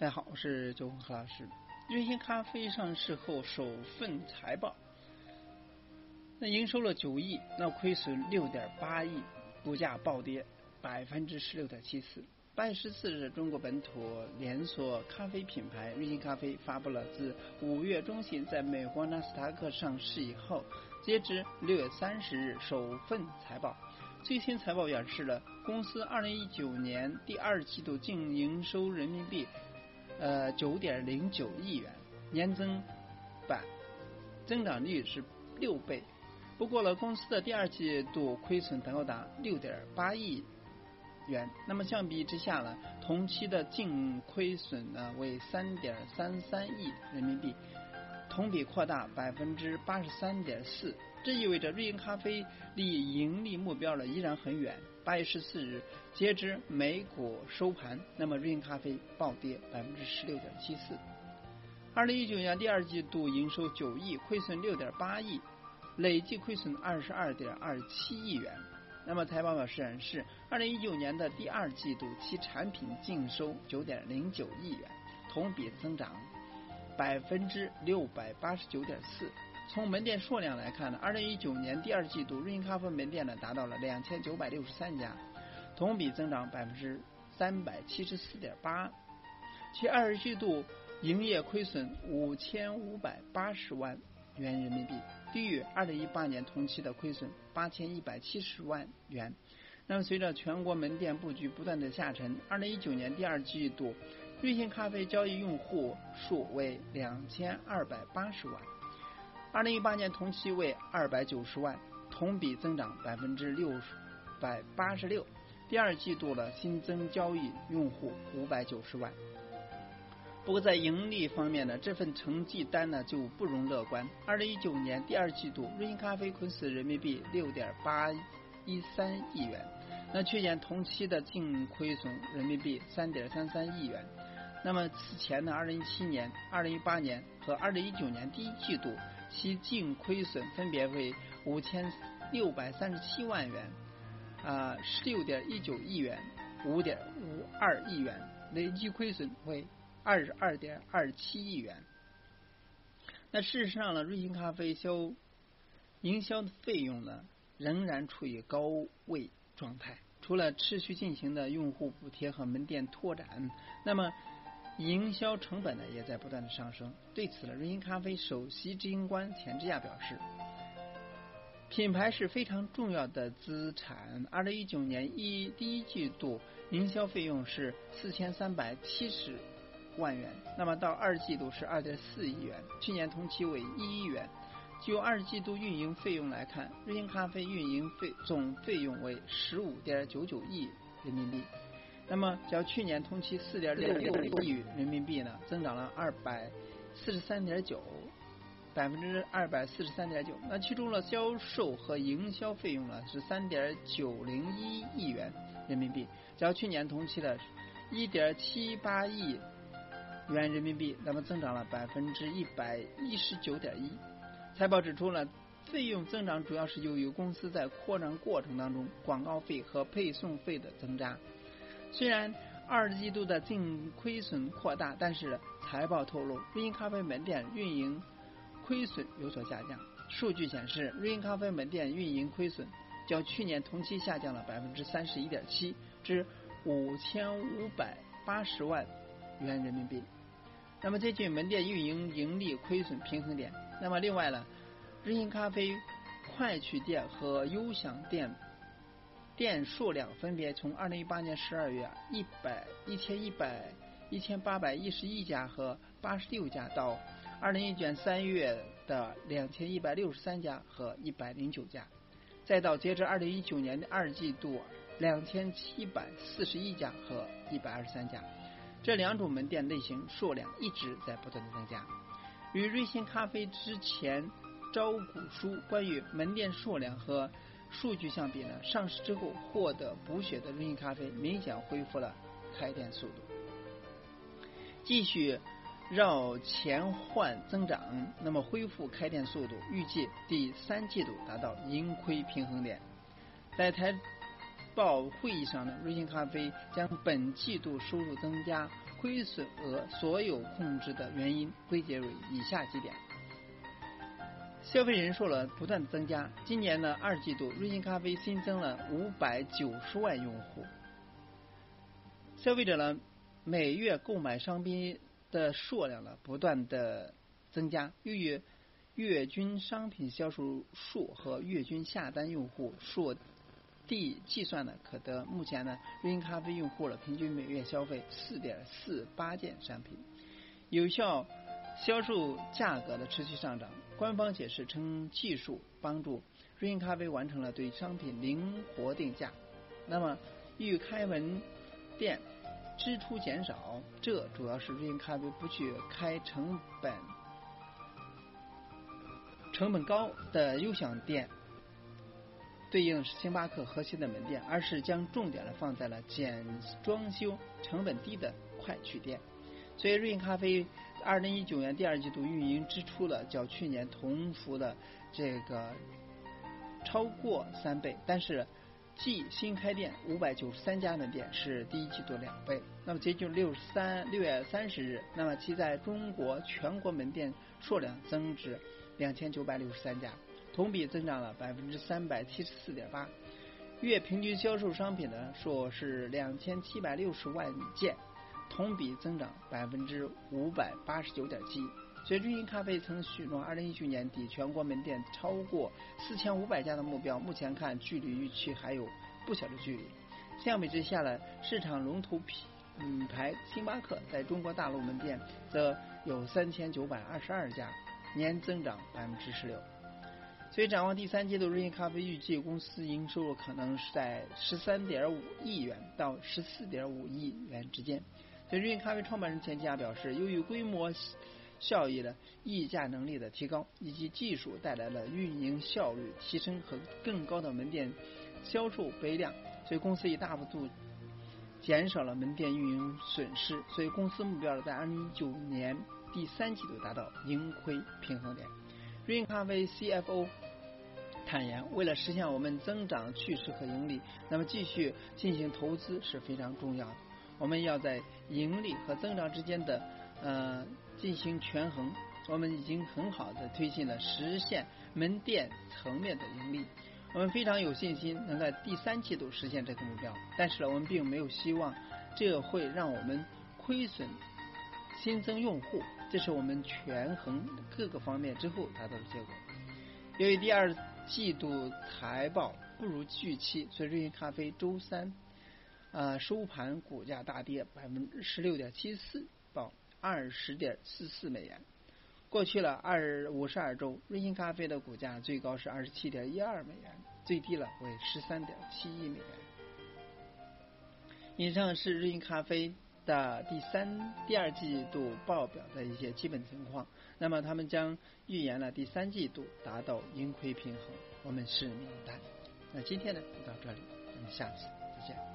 大家好，我是周红何老师。瑞幸咖啡上市后首份财报，那营收了九亿，那亏损六点八亿，股价暴跌百分之十六点七四。八月十四日，中国本土连锁咖啡品牌瑞幸咖啡发布了自五月中旬在美国纳斯达克上市以后，截至六月三十日首份财报。最新财报表示了，公司二零一九年第二季度净营收人民币呃九点零九亿元，年增百增长率是六倍。不过呢，公司的第二季度亏损能够达六点八亿元。那么相比之下呢，同期的净亏损呢为三点三三亿人民币，同比扩大百分之八十三点四。这意味着瑞幸咖啡离盈利目标呢依然很远。八月十四日，截至美股收盘，那么瑞幸咖啡暴跌百分之十六点七四。二零一九年第二季度营收九亿，亏损六点八亿，累计亏损二十二点二七亿元。那么财报表显示，二零一九年的第二季度其产品净收九点零九亿元，同比增长百分之六百八十九点四。从门店数量来看呢，二零一九年第二季度瑞幸咖啡门店呢达到了两千九百六十三家，同比增长百分之三百七十四点八。其二季度营业亏损五千五百八十万元人民币，低于二零一八年同期的亏损八千一百七十万元。那么随着全国门店布局不断的下沉，二零一九年第二季度瑞幸咖啡交易用户数为两千二百八十万。二零一八年同期为二百九十万，同比增长百分之六百八十六。第二季度的新增交易用户五百九十万。不过在盈利方面呢，这份成绩单呢就不容乐观。二零一九年第二季度，瑞幸咖啡亏损人民币六点八一三亿元，那去年同期的净亏损人民币三点三三亿元。那么此前呢，二零一七年、二零一八年和二零一九年第一季度。其净亏损分别为五千六百三十七万元，啊，十六点一九亿元，五点五二亿元，累计亏损为二十二点二七亿元。那事实上呢，瑞幸咖啡销营销的费用呢，仍然处于高位状态。除了持续进行的用户补贴和门店拓展，那么。营销成本呢也在不断的上升。对此呢，瑞幸咖啡首席执行官钱之亚表示，品牌是非常重要的资产。二零一九年一第一季度营销费用是四千三百七十万元，那么到二季度是二点四亿元，去年同期为一亿元。就二季度运营费用来看，瑞幸咖啡运营费总费用为十五点九九亿人民币。那么，较去年同期四点六六亿人民币呢，增长了二百四十三点九，百分之二百四十三点九。那其中的销售和营销费用呢是三点九零一亿元人民币，较去年同期的一点七八亿元人民币，那么增长了百分之一百一十九点一。财报指出呢，费用增长主要是由于公司在扩张过程当中广告费和配送费的增加。虽然二季度的净亏损扩大，但是财报透露，瑞幸咖啡门店运营亏损有所下降。数据显示，瑞幸咖啡门店运营亏损较去年同期下降了百分之三十一点七，至五千五百八十万元人民币。那么接近门店运营盈利亏损平衡点。那么另外呢，瑞幸咖啡快取店和优享店。店数量分别从二零一八年十二月一百一千一百一千八百一十一家和八十六家，到二零一九年三月的两千一百六十三家和一百零九家，再到截至二零一九年的二季度两千七百四十一家和一百二十三家。这两种门店类型数量一直在不断的增加。与瑞幸咖啡之前招股书关于门店数量和数据相比呢，上市之后获得补血的瑞幸咖啡明显恢复了开店速度，继续绕前换增长，那么恢复开店速度，预计第三季度达到盈亏平衡点。在财报会议上呢，瑞幸咖啡将本季度收入增加、亏损额所有控制的原因归结为以下几点：消费人数了不断增加，今年的二季度，瑞幸咖啡新增了五百九十万用户，消费者呢每月购买商品的数量呢不断的增加，由于月均商品销售数和月均下单用户数。地计算呢，可得目前呢，瑞幸咖啡用户了平均每月消费四点四八件商品，有效销售价格的持续上涨。官方解释称，技术帮助瑞幸咖啡完成了对商品灵活定价。那么，欲开门店支出减少，这主要是瑞幸咖啡不去开成本成本高的优享店。对应是星巴克核心的门店，而是将重点呢放在了简装修、成本低的快取店。所以瑞幸咖啡二零一九年第二季度运营支出了较去年同幅的这个超过三倍，但是继新开店五百九十三家门店是第一季度两倍。那么截至六十三六月三十日，那么其在中国全国门店数量增至两千九百六十三家。同比增长了百分之三百七十四点八，月平均销售商品的数是两千七百六十万件，同比增长百分之五百八十九点七。随瑞幸咖啡曾许诺二零一九年底全国门店超过四千五百家的目标，目前看距离预期还有不小的距离。相比之下呢，市场龙头品牌星巴克在中国大陆门店则有三千九百二十二家，年增长百分之十六。所以，展望第三季度，瑞幸咖啡预计公司营收可能是在十三点五亿元到十四点五亿元之间。所以，瑞幸咖啡创办人钱吉亚表示，由于规模效益的溢价能力的提高，以及技术带来了运营效率提升和更高的门店销售杯量，所以公司已大幅度减少了门店运营损失。所以，公司目标在二零一九年第三季度达到盈亏平衡点。瑞幸咖啡 CFO 坦言，为了实现我们增长趋势和盈利，那么继续进行投资是非常重要的。我们要在盈利和增长之间的呃进行权衡。我们已经很好的推进了实现门店层面的盈利，我们非常有信心能在第三季度实现这个目标。但是呢，我们并没有希望这会让我们亏损新增用户。这是我们权衡各个方面之后达到的结果。由于第二季度财报不如预期，所以瑞幸咖啡周三啊收盘股价大跌百分之十六点七四，报二十点四四美元。过去了二五十二周，瑞幸咖啡的股价最高是二十七点一二美元，最低了为十三点七一美元。以上是瑞幸咖啡。的第三、第二季度报表的一些基本情况，那么他们将预言了第三季度达到盈亏平衡，我们拭目以待。那今天呢就到这里，我们下次再见。